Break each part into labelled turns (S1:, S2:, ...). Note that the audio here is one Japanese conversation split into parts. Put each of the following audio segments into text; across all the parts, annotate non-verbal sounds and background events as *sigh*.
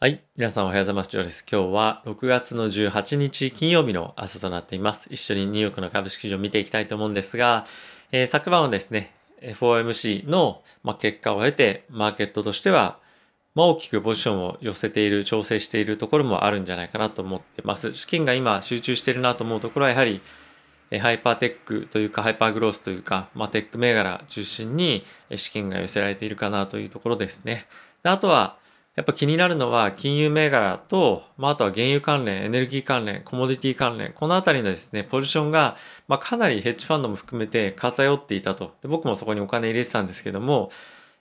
S1: はい。皆さんおはようございます。ジョーです。今日は6月の18日金曜日の朝となっています。一緒にニューヨークの株式市場を見ていきたいと思うんですが、えー、昨晩はですね、FOMC の、ま、結果を経て、マーケットとしては、まあ、大きくポジションを寄せている、調整しているところもあるんじゃないかなと思ってます。資金が今集中しているなと思うところはやはり、ハイパーテックというか、ハイパーグロースというか、まあ、テック銘柄中心に資金が寄せられているかなというところですね。であとは、やっぱ気になるのは金融銘柄と、まあ、あとは原油関連、エネルギー関連、コモディティ関連、このあたりのですね、ポジションが、まあ、かなりヘッジファンドも含めて偏っていたと。で僕もそこにお金入れてたんですけども、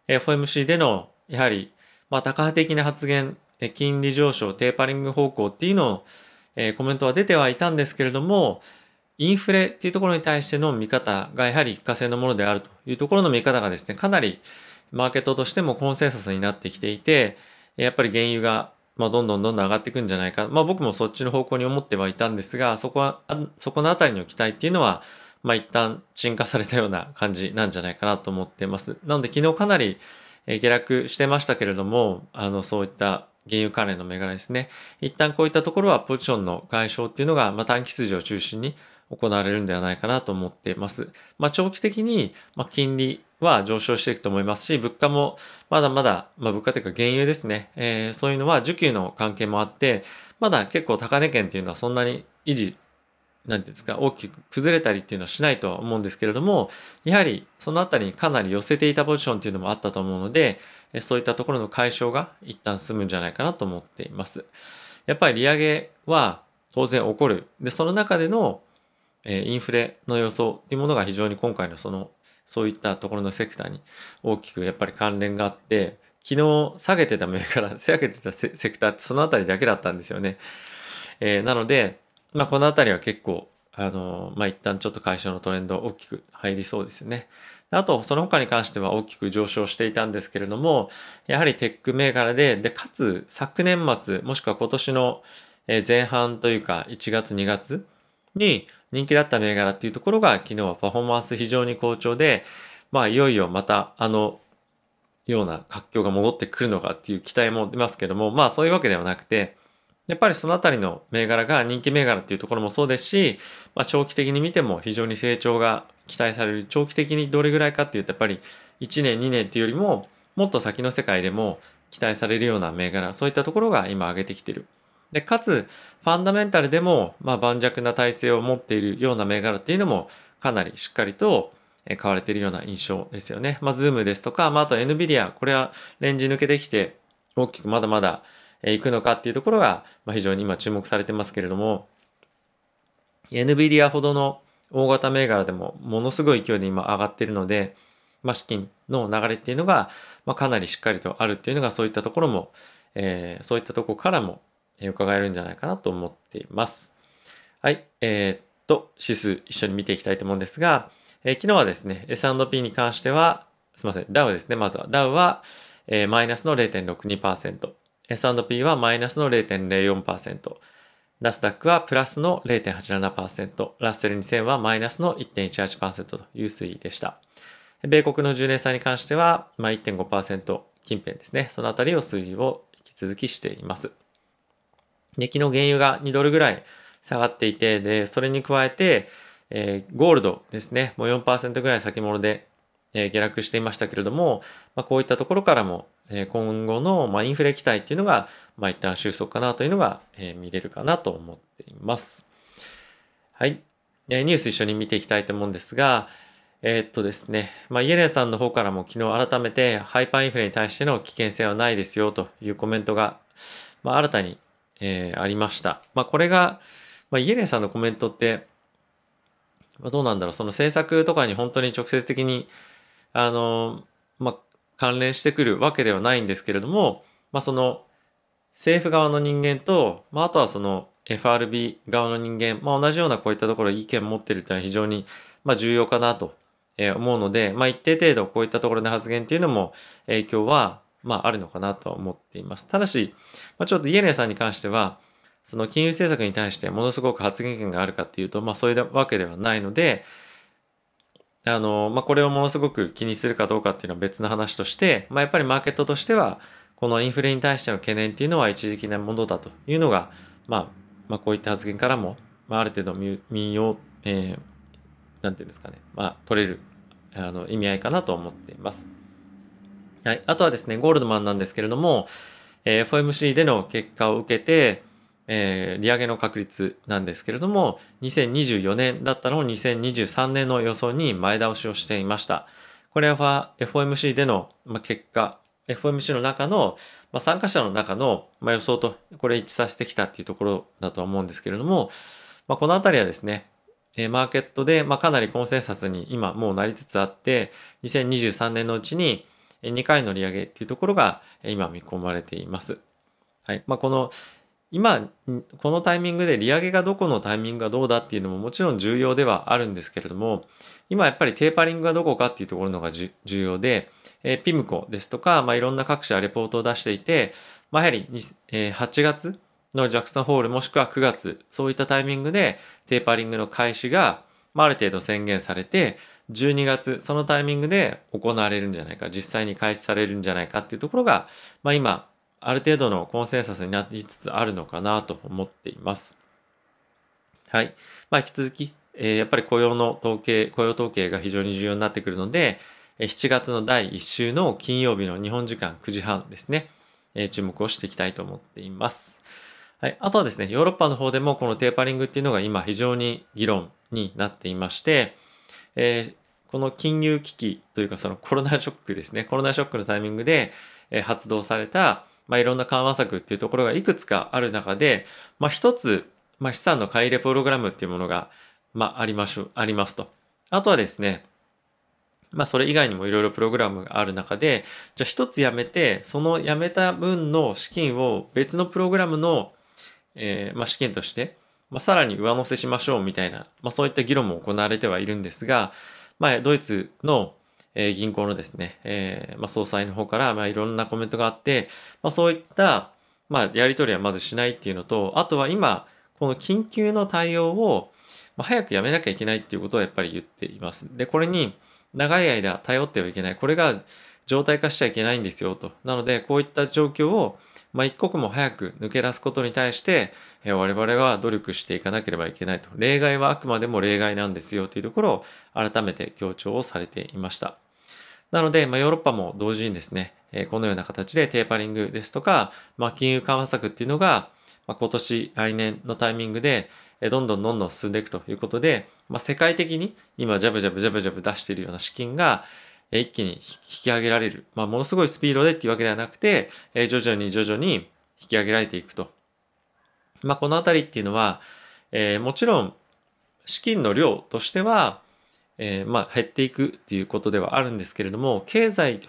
S1: FOMC での、やはり、まあ、高派的な発言、金利上昇、テーパリング方向っていうのを、えコメントは出てはいたんですけれども、インフレっていうところに対しての見方がやはり一過性のものであるというところの見方がですね、かなりマーケットとしてもコンセンサスになってきていて、やっぱり原油が、まあ、どんどんどんどん上がっていくんじゃないか。まあ僕もそっちの方向に思ってはいたんですが、そこは、そこのあたりの期待っていうのは、まあ一旦沈下されたような感じなんじゃないかなと思っています。なので昨日かなり下落してましたけれども、あの、そういった原油関連の銘柄ですね。一旦こういったところはポジションの解消っていうのが、まあ短期筋を中心に行われるんではないかなと思っています。まあ長期的に、まあ金利は上昇していくと思いますし、物価もまだまだ、まあ、物価というか原油ですね、えー、そういうのは需給の関係もあって、まだ結構高値圏っていうのはそんなに維持、なんていうんですか、大きく崩れたりっていうのはしないとは思うんですけれども、やはりそのあたりにかなり寄せていたポジションっていうのもあったと思うので、そういったところの解消が一旦進むんじゃないかなと思っています。やっぱり利上げは当然起こる。で、その中でのインフレの予想っていうものが非常に今回のそのそういったところのセクターに大きくやっぱり関連があって昨日下げてた銘柄 *laughs* 下げてたセクターってその辺りだけだったんですよね。えー、なので、まあ、この辺りは結構あのまあ一旦ちょっと会社のトレンド大きく入りそうですよね。あと、その他に関しては大きく上昇していたんですけれども、やはりテック銘柄で、で、かつ昨年末、もしくは今年の前半というか1月2月に人気だった銘柄っていうところが昨日はパフォーマンス非常に好調で、まあいよいよまたあのような活況が戻ってくるのかっていう期待も出ますけども、まあそういうわけではなくて、やっぱりそのあたりの銘柄が人気銘柄っていうところもそうですし、まあ、長期的に見ても非常に成長が期待される。長期的にどれぐらいかっていうと、やっぱり1年、2年っていうよりも、もっと先の世界でも期待されるような銘柄、そういったところが今上げてきてる。で、かつ、ファンダメンタルでも、まあ、盤石な体制を持っているような銘柄っていうのも、かなりしっかりと買われているような印象ですよね。まあ、ズームですとか、まあ、あと NVIDIA、これはレンジ抜けてきて、大きくまだまだ行くのかっていうところが、まあ、非常に今注目されてますけれども、NVIDIA ほどの大型銘柄でもものすごい勢いで今上がっているので、まあ、資金の流れっていうのが、まあ、かなりしっかりとあるっていうのがそういったところも、えー、そういったところからも伺えるんじゃないかなと思っています。はい。えー、っと、指数一緒に見ていきたいと思うんですが、えー、昨日はですね、S&P に関しては、すみません、ダウですね、まずは。ダウは、えー、マイナスの0.62%、S&P はマイナスの0.04%、ナスダックはプラスの0.87%、ラッセル2000はマイナスの1.18%という推移でした。米国の10年債に関しては、まあ、1.5%近辺ですね。そのあたりを推移を引き続きしています。で、昨日原油が2ドルぐらい下がっていて、で、それに加えて、えー、ゴールドですね、もう4%ぐらい先物で、えー、下落していましたけれども、まあ、こういったところからも、えー、今後の、まあ、インフレ期待っていうのが、まあ、一旦収束かなというのが、え、見れるかなと思っています。はい。え、ニュース一緒に見ていきたいと思うんですが、えー、っとですね、まあ、イエレンさんの方からも昨日改めてハイパーインフレに対しての危険性はないですよというコメントが、まあ、新たにえー、ありました。まあ、これが、まあ、イエレンさんのコメントって、まあ、どうなんだろう、その政策とかに本当に直接的に、あの、まあ、関連してくるわけではないんですけれども、まあ、その、政府側の人間と、まあ、あとはその FRB 側の人間、まあ、同じようなこういったところ意見を持っているというのは非常に、まあ、重要かなと思うので、まあ、一定程度こういったところで発言っていうのも影響はまあ、あるのかなと思っています。ただし、まあ、ちょっとイエレンさんに関しては、その金融政策に対してものすごく発言権があるかっていうと、まあ、そういうわけではないので、あの、まあ、これをものすごく気にするかどうかっていうのは別の話として、まあ、やっぱりマーケットとしては、このインフレに対しての懸念っていうのは一時的なものだというのが、まあ、まあ、こういった発言からも、まあ、ある程度民謡、えー、なんていうんですかね、まあ、取れるあの意味合いかなと思っています。はい。あとはですね、ゴールドマンなんですけれども、え、FOMC での結果を受けて、え、利上げの確率なんですけれども、2024年だったのを2023年の予想に前倒しをしていました。これは FOMC での結果、FOMC の中の、ま、参加者の中の、ま、予想とこれ一致させてきたっていうところだとは思うんですけれども、ま、このあたりはですね、マーケットで、ま、かなりコンセンサスに今もうなりつつあって、2023年のうちに2回の利上げっていうところが今見込まれています。はい。まあ、この今、このタイミングで利上げがどこのタイミングがどうだっていうのももちろん重要ではあるんですけれども、今やっぱりテーパリングがどこかっていうところのが重要で、えー、ピムコですとか、まあ、いろんな各社レポートを出していて、まあ、やはり、えー、8月のジャクソンホールもしくは9月、そういったタイミングでテーパリングの開始が、まあ、ある程度宣言されて、12月、そのタイミングで行われるんじゃないか、実際に開始されるんじゃないかっていうところが、まあ、今、ある程度のコンセンサスになりつつあるのかなと思っています。はい。まあ、引き続き、えー、やっぱり雇用の統計、雇用統計が非常に重要になってくるので、7月の第1週の金曜日の日本時間9時半ですね、えー、注目をしていきたいと思っています。はい。あとはですね、ヨーロッパの方でもこのテーパリングっていうのが今非常に議論になっていまして、えー、この金融危機というかそのコロナショックですね、コロナショックのタイミングで、え発動された、まあ、いろんな緩和策っていうところがいくつかある中で、まあ、一つ、まあ、資産の買い入れプログラムっていうものが、まあ、ありましょ、ありますと。あとはですね、まあ、それ以外にもいろいろプログラムがある中で、じゃあ一つやめて、そのやめた分の資金を別のプログラムの、えー、まあ、資金として、まあ、さらに上乗せしましょうみたいな、まあ、そういった議論も行われてはいるんですが、まあ、ドイツの、銀行のですね、えー、まあ、総裁の方から、まあ、いろんなコメントがあって、まあ、そういった、まあ、やり取りはまずしないっていうのと、あとは今、この緊急の対応を、ま、早くやめなきゃいけないっていうことをやっぱり言っています。で、これに長い間頼ってはいけない。これが状態化しちゃいけないんですよと。なので、こういった状況を、まあ、一刻も早く抜け出すことに対して、え我々は努力していかなければいけないと。例外はあくまでも例外なんですよというところを改めて強調をされていました。なので、まあ、ヨーロッパも同時にですね、えこのような形でテーパリングですとか、まあ、金融緩和策っていうのが、ま、今年、来年のタイミングで、どんどんどんどん進んでいくということで、まあ、世界的に今ジャブジャブジャブジャブ出しているような資金が一気に引き上げられる。まあ、ものすごいスピードでっていうわけではなくて、徐々に徐々に引き上げられていくと。まあ、このあたりっていうのは、えー、もちろん資金の量としては、えー、まあ減っていくっていうことではあるんですけれども、経済、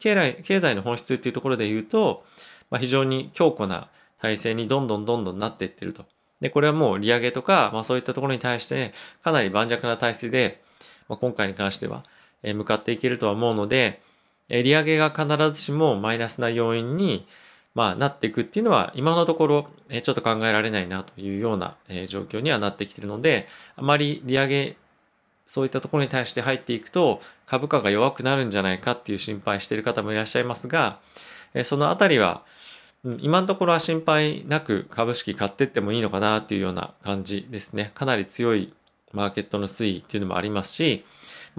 S1: 経済の本質っていうところで言うと、まあ、非常に強固な体制にどんどんどんどんなっていってると。で、これはもう利上げとか、まあそういったところに対して、かなり盤石な体制で、まあ、今回に関しては、向かっていけるとは思うので、利上げが必ずしもマイナスな要因に、まあ、なっていくっていうのは、今のところ、ちょっと考えられないなというような、状況にはなってきてるので、あまり利上げ、そういったところに対して入っていくと、株価が弱くなるんじゃないかっていう心配してる方もいらっしゃいますが、そのあたりは、今のところは心配なく株式買ってってもいいのかなっていうような感じですね。かなり強いマーケットの推移っていうのもありますし、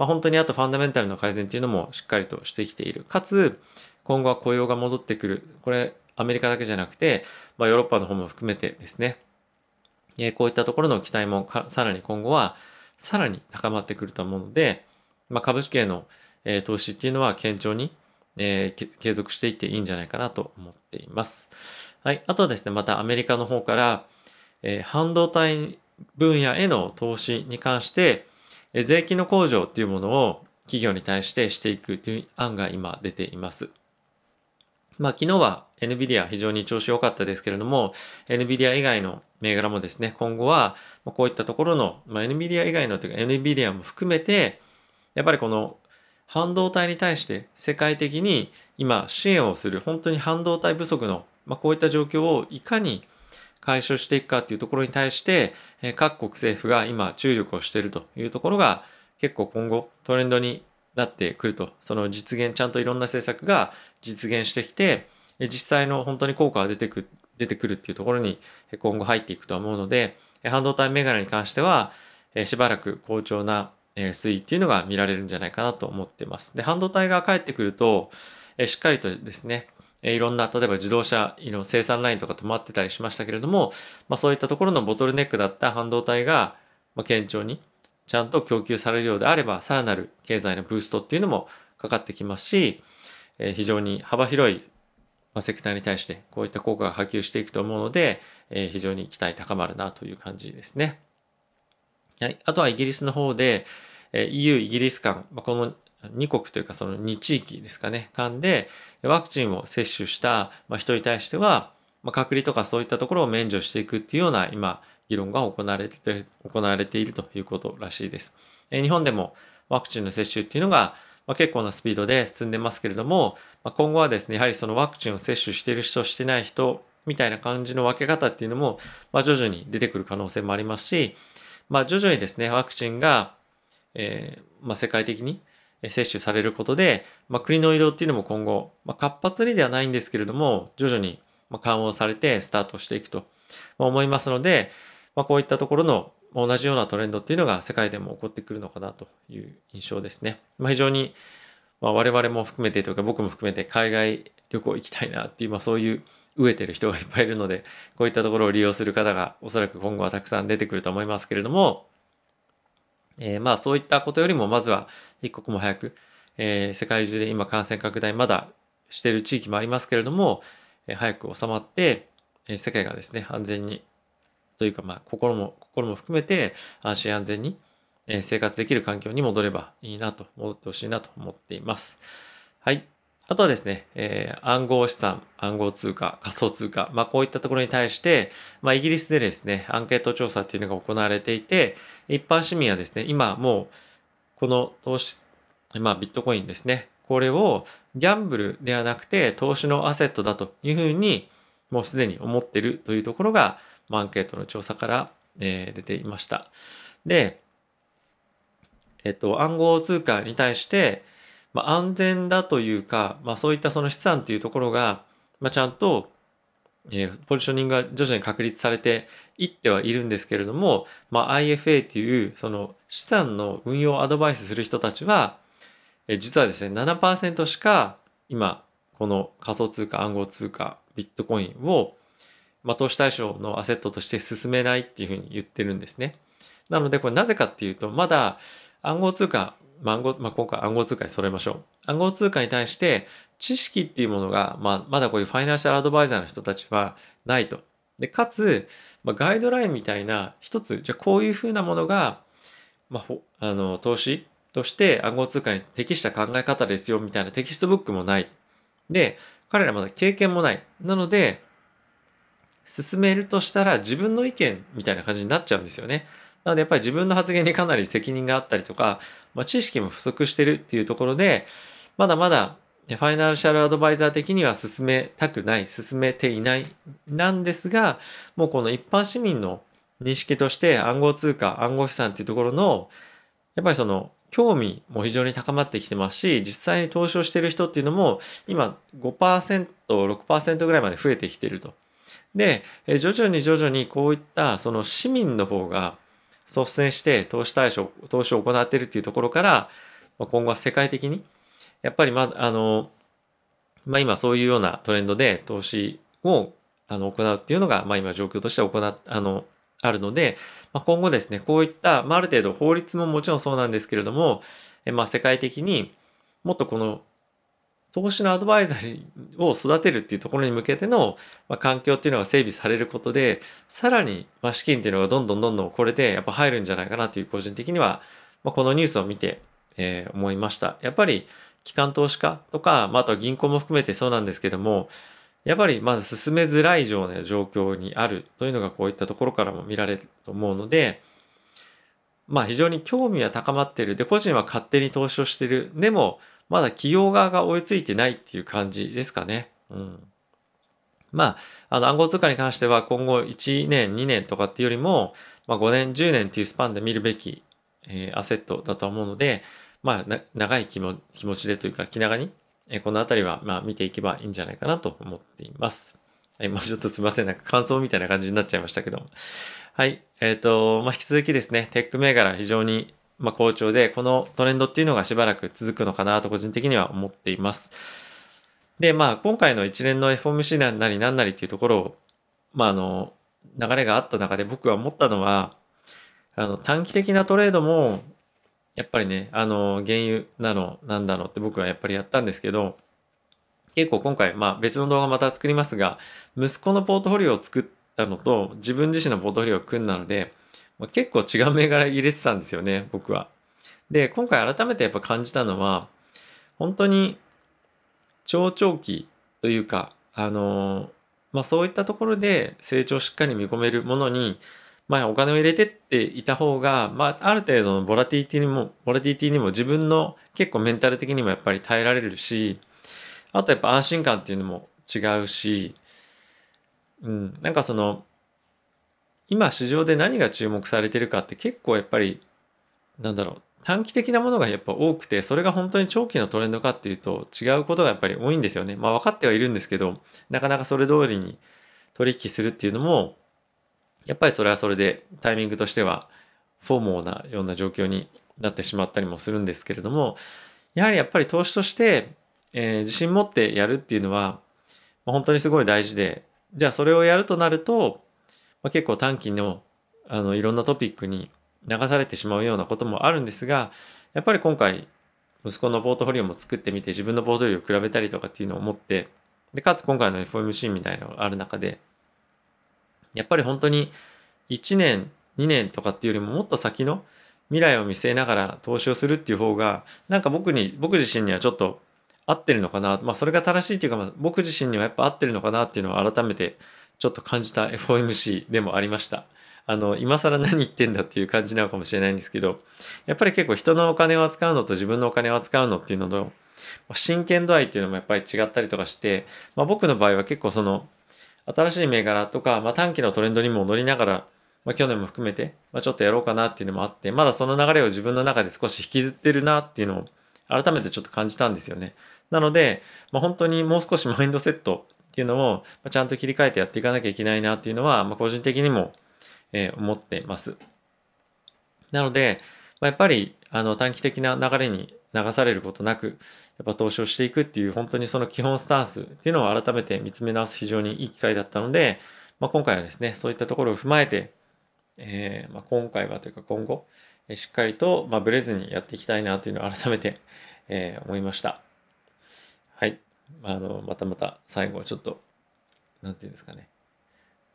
S1: まあ、本当にあとファンダメンタルの改善っていうのもしっかりとしてきている。かつ、今後は雇用が戻ってくる。これ、アメリカだけじゃなくて、まあ、ヨーロッパの方も含めてですね、えこういったところの期待もさらに今後はさらに高まってくると思うので、まあ、株式への、え投資っていうのは堅調にえ、継続していっていいんじゃないかなと思っています。はい。あとはですね、またアメリカの方から、え、半導体分野への投資に関して、税金の控除っていうものを企業に対してしていくという案が今出ています。まあ昨日は NVIDIA 非常に調子良かったですけれども、NVIDIA 以外の銘柄もですね、今後はこういったところの、まあ、NVIDIA 以外のというか NVIDIA も含めて、やっぱりこの半導体に対して世界的に今支援をする本当に半導体不足の、まあ、こういった状況をいかに解消していくかっていうところに対して各国政府が今注力をしているというところが結構今後トレンドになってくるとその実現ちゃんといろんな政策が実現してきて実際の本当に効果が出てく出てくるっていうところに今後入っていくとは思うので、半導体メガネに関しては、しばらく好調な推移っていうのが見られるんじゃないかなと思ってます。で、半導体が帰ってくると、しっかりとですね、いろんな、例えば自動車の生産ラインとか止まってたりしましたけれども、まあ、そういったところのボトルネックだった半導体が、ま堅調にちゃんと供給されるようであれば、さらなる経済のブーストっていうのもかかってきますし、え非常に幅広いセクターに対してこういった効果が波及していくと思うので、え非常に期待高まるなという感じですね。はい。あとはイギリスの方で、え EU、イギリス間、この2国というかその2地域ですかね、間でワクチンを接種した人に対しては、ま隔離とかそういったところを免除していくっていうような今、議論が行われて、行われているということらしいです。日本でもワクチンの接種っていうのが、ま結構なスピードで進んでますけれども、ま今後はですね、やはりそのワクチンを接種している人、してない人みたいな感じの分け方っていうのも、ま徐々に出てくる可能性もありますし、まあ、徐々にですね、ワクチンが、えー、まあ、世界的に接種されることで、まあ、国の移動っていうのも今後、まあ、活発にではないんですけれども、徐々に緩和されてスタートしていくと思いますので、まあ、こういったところの同じようなトレンドっていうのが世界でも起こってくるのかなという印象ですね。まあ、非常に、まあ、我々も含めてというか僕も含めて海外旅行行きたいなっていう、まあ、そういう飢えてる人がいっぱいいるので、こういったところを利用する方がおそらく今後はたくさん出てくると思いますけれども、えー、まあそういったことよりもまずは一刻も早く、えー、世界中で今感染拡大まだしている地域もありますけれども、えー、早く収まって、え、世界がですね安全にというかまあ心も心も含めて安心安全に、え、生活できる環境に戻ればいいなと戻ってほしいなと思っています。はい。あとはですね、えー、暗号資産、暗号通貨、仮想通貨、まあこういったところに対して、まあイギリスでですね、アンケート調査っていうのが行われていて、一般市民はですね、今もうこの投資、まあビットコインですね、これをギャンブルではなくて投資のアセットだというふうにもうすでに思ってるというところが、まあ、アンケートの調査から、えー、出ていました。で、えっと、暗号通貨に対して、まあ、安全だというか、まあ、そういったその資産っていうところが、まあ、ちゃんと、えー、ポジショニングが徐々に確立されていってはいるんですけれども、まあ、IFA っていうその資産の運用アドバイスする人たちは、えー、実はですね7%しか今この仮想通貨暗号通貨ビットコインを、まあ、投資対象のアセットとして進めないっていうふうに言ってるんですね。なのでこれなぜかっていうとまだ暗号通貨まあ、暗号、まあ、今回暗号通貨に揃えましょう。暗号通貨に対して知識っていうものが、まあ、まだこういうファイナンシャルアドバイザーの人たちはないと。で、かつ、まあ、ガイドラインみたいな一つ、じゃあこういうふうなものが、まあ、あの、投資として暗号通貨に適した考え方ですよみたいなテキストブックもない。で、彼らまだ経験もない。なので、進めるとしたら自分の意見みたいな感じになっちゃうんですよね。なのでやっぱり自分の発言にかなり責任があったりとか、まあ、知識も不足してるっていうところで、まだまだファイナンシャルアドバイザー的には進めたくない、進めていないなんですが、もうこの一般市民の認識として暗号通貨、暗号資産っていうところの、やっぱりその興味も非常に高まってきてますし、実際に投資をしてる人っていうのも今5%、6%ぐらいまで増えてきてると。で、徐々に徐々にこういったその市民の方が率先して投資対象、投資を行っているっていうところから、今後は世界的に、やっぱりま、あの、まあ今そういうようなトレンドで投資をあの行うっていうのが、まあ今状況として行、あの、あるので、まあ、今後ですね、こういった、まあある程度法律ももちろんそうなんですけれども、まあ世界的にもっとこの投資のアドバイザーを育てるっていうところに向けての、まあ、環境っていうのが整備されることで、さらに、まあ、資金っていうのがどんどんどんどんこれでやっぱ入るんじゃないかなという個人的には、まあ、このニュースを見て、えー、思いました。やっぱり機関投資家とか、まあ、あとは銀行も含めてそうなんですけども、やっぱりまず進めづらい状況にあるというのがこういったところからも見られると思うので、まあ非常に興味は高まっている。で、個人は勝手に投資をしている。でも、まだ企業側が追いついてないっていう感じですかね。うん。まあ、あの暗号通貨に関しては今後1年、2年とかっていうよりも、まあ、5年、10年っていうスパンで見るべき、えー、アセットだと思うので、まあ、長い気も気持ちでというか気長にえこのあたりは、まあ、見ていけばいいんじゃないかなと思っています。はい、まあ、ちょっとすいません。なんか感想みたいな感じになっちゃいましたけど。はい。えっ、ー、と、まあ、引き続きですね、テック銘柄非常に、まあ、好調で、このトレンドっていうのがしばらく続くのかなと個人的には思っています。で、まあ、今回の一連の FOMC なんなり何なりっていうところを、まあ、あの、流れがあった中で僕は思ったのは、あの、短期的なトレードも、やっぱりね、あの、原油なの、なんだのって僕はやっぱりやったんですけど、結構今回、まあ別の動画また作りますが、息子のポートフォリオを作ったのと自分自身のポートフォリオを組んだので、まあ、結構違う銘柄入れてたんですよね、僕は。で、今回改めてやっぱ感じたのは、本当に超長期というか、あのまあそういったところで成長しっかり見込めるものに、まあお金を入れてっていた方が、まあある程度のボラティティにも、ボラティティにも自分の結構メンタル的にもやっぱり耐えられるし、あとやっぱ安心感っていうのも違うし、うん、なんかその、今市場で何が注目されてるかって結構やっぱり、なんだろう、短期的なものがやっぱ多くて、それが本当に長期のトレンドかっていうと違うことがやっぱり多いんですよね。まあ分かってはいるんですけど、なかなかそれ通りに取引するっていうのも、やっぱりそれはそれでタイミングとしてはフォーモーなような状況になってしまったりもするんですけれども、やはりやっぱり投資としてえー、自信持ってやるっていうのは、ま、本当にすごい大事で、じゃあそれをやるとなると、まあ、結構短期のあのいろんなトピックに流されてしまうようなこともあるんですが、やっぱり今回、息子のポートフォリオも作ってみて、自分のポートフォリオを比べたりとかっていうのを思って、で、かつ今回の FOMC みたいなのがある中で、やっぱり本当に1年、2年とかっていうよりももっと先の未来を見据えながら投資をするっていう方が、なんか僕に、僕自身にはちょっと合ってるのかな、まあ、それが正しいというか、ま、僕自身にはやっぱ合ってるのかなっていうのを改めてちょっと感じた FOMC でもありました。あの、今更何言ってんだっていう感じなのかもしれないんですけど、やっぱり結構人のお金を扱うのと自分のお金を扱うのっていうのの真剣度合いっていうのもやっぱり違ったりとかして、まあ、僕の場合は結構その新しい銘柄とか、まあ、短期のトレンドにも乗りながら、まあ、去年も含めて、まあ、ちょっとやろうかなっていうのもあって、まだその流れを自分の中で少し引きずってるなっていうのを改めてちょっと感じたんですよね。なので、まあ、本当にもう少しマインドセットっていうのをちゃんと切り替えてやっていかなきゃいけないなっていうのは、ま、個人的にも、え、思ってます。なので、ま、やっぱりあの短期的な流れに流されることなく、やっぱ投資をしていくっていう本当にその基本スタンスっていうのを改めて見つめ直す非常にいい機会だったので、まあ、今回はですね、そういったところを踏まえて、えーまあ、今回はというか今後、しっかりと、まあ、ブレずにやっていきたいなというのを改めて、えー、思いました。はい。あの、またまた最後ちょっと、なんていうんですかね。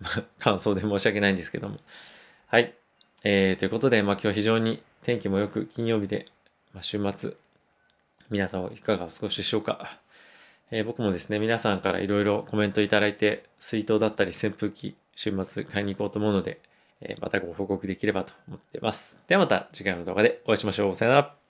S1: *laughs* 感想で申し訳ないんですけども。はい。えー、ということで、まあ今日非常に天気もよく金曜日で、まあ、週末、皆さんいかがお過ごしでしょうか。えー、僕もですね、皆さんからいろいろコメントいただいて、水筒だったり扇風機、週末買いに行こうと思うので、えー、またご報告できればと思ってます。ではまた次回の動画でお会いしましょう。さよなら。